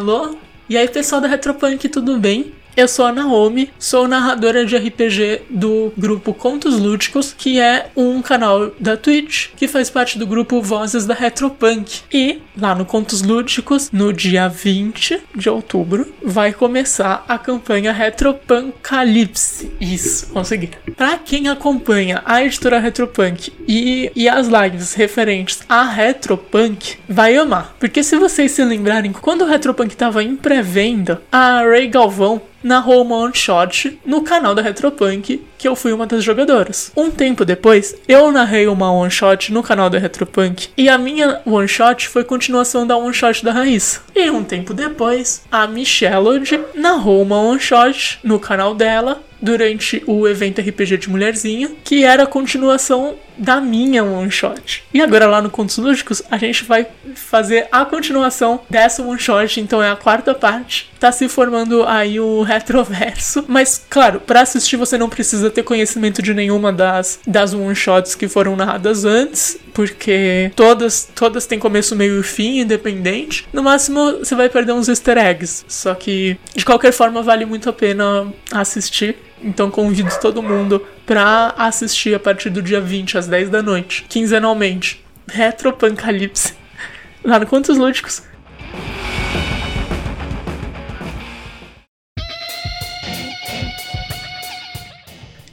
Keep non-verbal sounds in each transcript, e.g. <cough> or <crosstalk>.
Alô? E aí, pessoal da Retropunk, tudo bem? Eu sou a Naomi, sou narradora de RPG do grupo Contos Lúdicos, que é um canal da Twitch que faz parte do grupo Vozes da Retropunk. E lá no Contos Lúdicos, no dia 20 de outubro, vai começar a campanha Retropunk Calypse. Isso, consegui. Pra quem acompanha a editora Retropunk e, e as lives referentes a Retropunk, vai amar. Porque se vocês se lembrarem, quando o Retropunk tava em pré-venda, a Ray Galvão narrou uma one shot no canal da Retropunk, que eu fui uma das jogadoras. Um tempo depois, eu narrei uma one shot no canal da Retropunk e a minha one shot foi continuação da one shot da Raíssa. E um tempo depois, a Michelode narrou uma one shot no canal dela durante o evento RPG de Mulherzinha, que era a continuação da minha one shot. E agora lá no Contos Lúdicos, a gente vai fazer a continuação dessa one shot, então é a quarta parte. Tá se formando aí o retroverso, mas claro, para assistir você não precisa ter conhecimento de nenhuma das das one shots que foram narradas antes, porque todas todas têm começo, meio e fim, independente. No máximo você vai perder uns easter eggs, só que de qualquer forma vale muito a pena assistir. Então convido todo mundo para assistir a partir do dia 20 às 10 da noite, quinzenalmente. Retropancalipse. <laughs> Lá no Contos Lúdicos.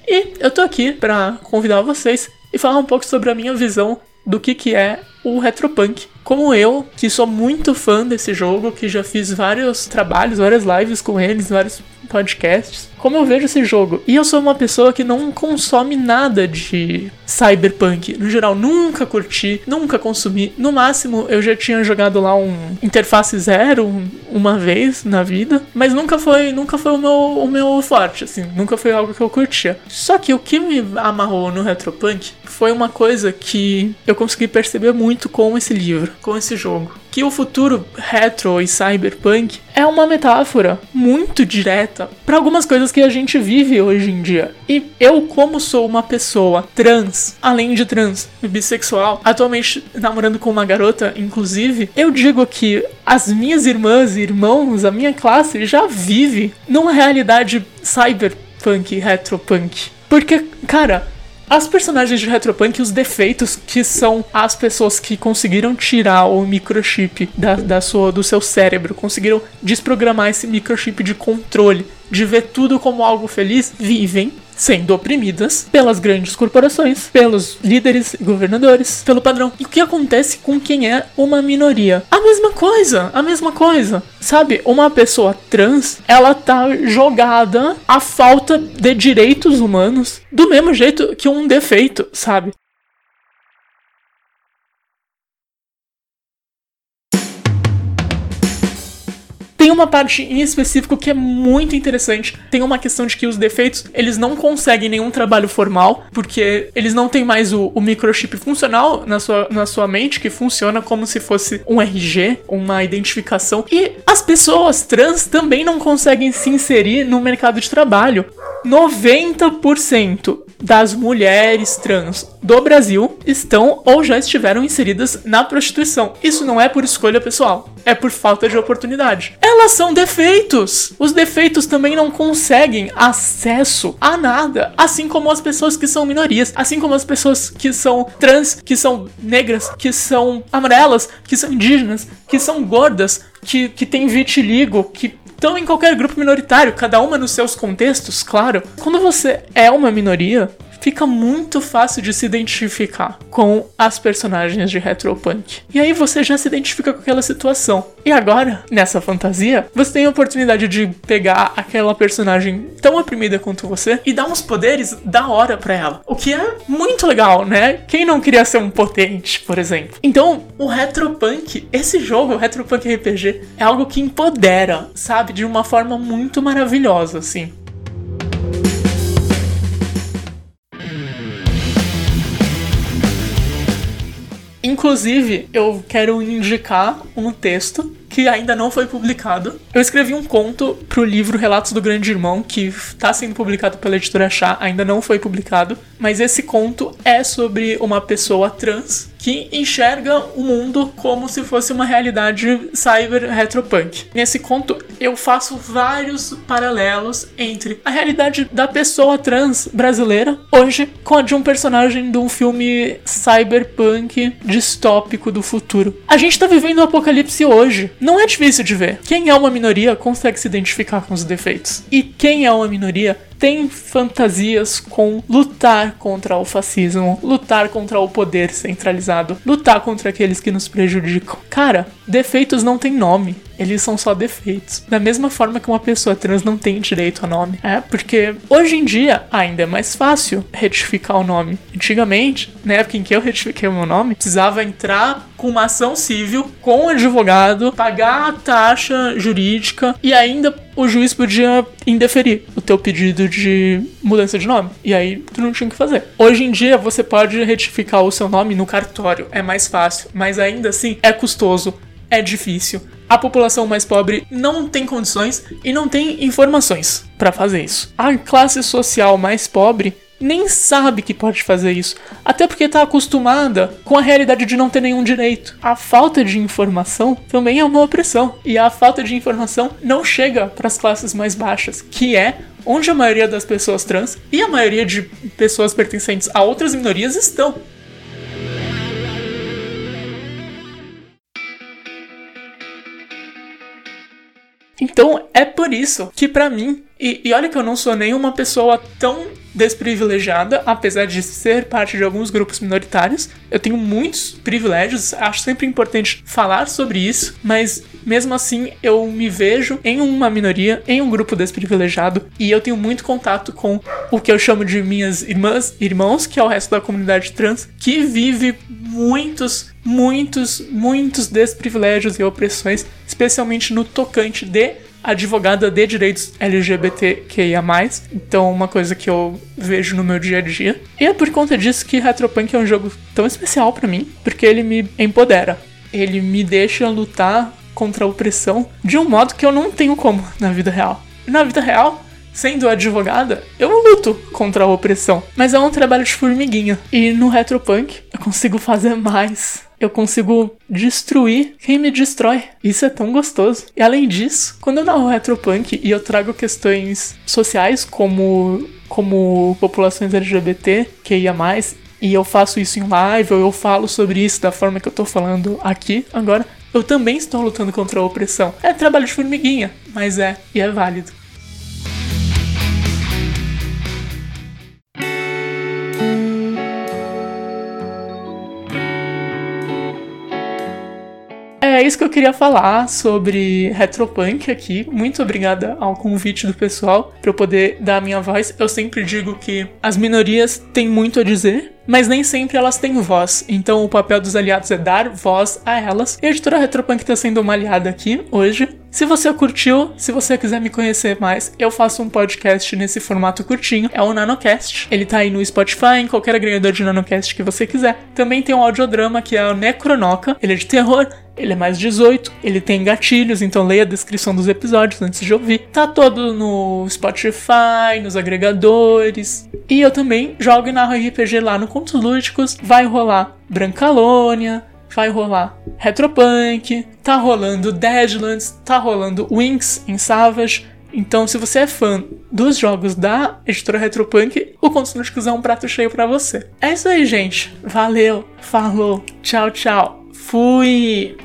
E eu tô aqui para convidar vocês e falar um pouco sobre a minha visão do que, que é o Retropunk. Como eu, que sou muito fã desse jogo, que já fiz vários trabalhos, várias lives com eles, vários podcasts, como eu vejo esse jogo. E eu sou uma pessoa que não consome nada de cyberpunk. No geral, nunca curti, nunca consumi. No máximo, eu já tinha jogado lá um interface zero uma vez na vida, mas nunca foi, nunca foi o meu, o meu forte, assim, nunca foi algo que eu curtia. Só que o que me amarrou no Retropunk foi uma coisa que eu consegui perceber muito com esse livro, com esse jogo que o futuro retro e cyberpunk é uma metáfora muito direta para algumas coisas que a gente vive hoje em dia. E eu, como sou uma pessoa trans, além de trans, bissexual, atualmente namorando com uma garota, inclusive, eu digo que as minhas irmãs e irmãos, a minha classe já vive numa realidade cyberpunk, retropunk. Porque, cara, as personagens de Retropunk, os defeitos que são as pessoas que conseguiram tirar o microchip da, da sua, do seu cérebro, conseguiram desprogramar esse microchip de controle, de ver tudo como algo feliz, vivem sendo oprimidas pelas grandes corporações, pelos líderes e governadores, pelo padrão. E o que acontece com quem é uma minoria? A mesma coisa, a mesma coisa. Sabe, uma pessoa trans, ela tá jogada à falta de direitos humanos do mesmo jeito que um defeito, sabe? Tem uma parte em específico que é muito interessante. Tem uma questão de que os defeitos, eles não conseguem nenhum trabalho formal, porque eles não têm mais o, o microchip funcional na sua, na sua mente, que funciona como se fosse um RG, uma identificação. E as pessoas trans também não conseguem se inserir no mercado de trabalho. 90% das mulheres trans do Brasil estão ou já estiveram inseridas na prostituição. Isso não é por escolha pessoal, é por falta de oportunidade. Elas são defeitos. Os defeitos também não conseguem acesso a nada, assim como as pessoas que são minorias, assim como as pessoas que são trans, que são negras, que são amarelas, que são indígenas, que são gordas, que, que têm vitiligo, que estão em qualquer grupo minoritário, cada uma nos seus contextos, claro. Quando você é uma minoria, fica muito fácil de se identificar com as personagens de Retropunk. E aí você já se identifica com aquela situação. E agora, nessa fantasia, você tem a oportunidade de pegar aquela personagem tão oprimida quanto você e dar uns poderes da hora para ela. O que é muito legal, né? Quem não queria ser um potente, por exemplo? Então, o Retropunk, esse jogo, o Retropunk RPG, é algo que empodera, sabe? De uma forma muito maravilhosa, assim. Inclusive, eu quero indicar um texto que ainda não foi publicado. Eu escrevi um conto pro livro Relatos do Grande Irmão, que está sendo publicado pela editora Chá, ainda não foi publicado, mas esse conto é sobre uma pessoa trans que enxerga o mundo como se fosse uma realidade cyber retropunk. Nesse conto, eu faço vários paralelos entre a realidade da pessoa trans brasileira hoje com a de um personagem de um filme cyberpunk distópico do futuro. A gente tá vivendo o um apocalipse hoje. Não é difícil de ver. Quem é uma minoria consegue se identificar com os defeitos. E quem é uma minoria tem fantasias com lutar contra o fascismo, lutar contra o poder centralizado, lutar contra aqueles que nos prejudicam. Cara, defeitos não têm nome. Eles são só defeitos. Da mesma forma que uma pessoa trans não tem direito a nome. É, porque hoje em dia ainda é mais fácil retificar o nome. Antigamente, na época em que eu retifiquei o meu nome, precisava entrar com uma ação civil com um advogado, pagar a taxa jurídica e ainda o juiz podia indeferir o teu pedido de mudança de nome. E aí tu não tinha o que fazer. Hoje em dia você pode retificar o seu nome no cartório, é mais fácil, mas ainda assim é custoso, é difícil. A população mais pobre não tem condições e não tem informações para fazer isso. A classe social mais pobre nem sabe que pode fazer isso, até porque está acostumada com a realidade de não ter nenhum direito. A falta de informação também é uma opressão, e a falta de informação não chega para as classes mais baixas, que é onde a maioria das pessoas trans e a maioria de pessoas pertencentes a outras minorias estão. Então é por isso que para mim, e, e, olha que eu não sou nenhuma pessoa tão desprivilegiada, apesar de ser parte de alguns grupos minoritários, eu tenho muitos privilégios, acho sempre importante falar sobre isso, mas mesmo assim eu me vejo em uma minoria, em um grupo desprivilegiado, e eu tenho muito contato com o que eu chamo de minhas irmãs, irmãos, que é o resto da comunidade trans, que vive muitos, muitos, muitos desprivilégios e opressões, especialmente no tocante de advogada de direitos LGBTQIA+, então uma coisa que eu vejo no meu dia a dia. E é por conta disso que Retropunk é um jogo tão especial para mim, porque ele me empodera. Ele me deixa lutar contra a opressão de um modo que eu não tenho como na vida real. Na vida real, sendo advogada, eu luto contra a opressão, mas é um trabalho de formiguinha. E no Retropunk eu consigo fazer mais. Eu consigo destruir quem me destrói. Isso é tão gostoso. E além disso, quando eu narro Retropunk e eu trago questões sociais como como populações LGBT, que ia mais, e eu faço isso em live, ou eu falo sobre isso da forma que eu tô falando aqui agora, eu também estou lutando contra a opressão. É trabalho de formiguinha, mas é, e é válido. É isso que eu queria falar sobre Retropunk aqui. Muito obrigada ao convite do pessoal para eu poder dar a minha voz. Eu sempre digo que as minorias têm muito a dizer, mas nem sempre elas têm voz. Então o papel dos aliados é dar voz a elas. E a editora Retropunk está sendo uma aliada aqui hoje. Se você curtiu, se você quiser me conhecer mais, eu faço um podcast nesse formato curtinho, é o NanoCast. Ele tá aí no Spotify, em qualquer agregador de NanoCast que você quiser. Também tem um audiodrama que é o Necronoca, ele é de terror, ele é mais 18, ele tem gatilhos, então leia a descrição dos episódios antes de ouvir. Tá todo no Spotify, nos agregadores. E eu também jogo e narro RPG lá no Contos Lúdicos. Vai rolar Brancalônia, vai rolar Retropunk, tá rolando Deadlands, tá rolando Winx em Savage. Então, se você é fã dos jogos da editora Retropunk, o Contos Lúdicos é um prato cheio para você. É isso aí, gente. Valeu, falou, tchau, tchau. Fui!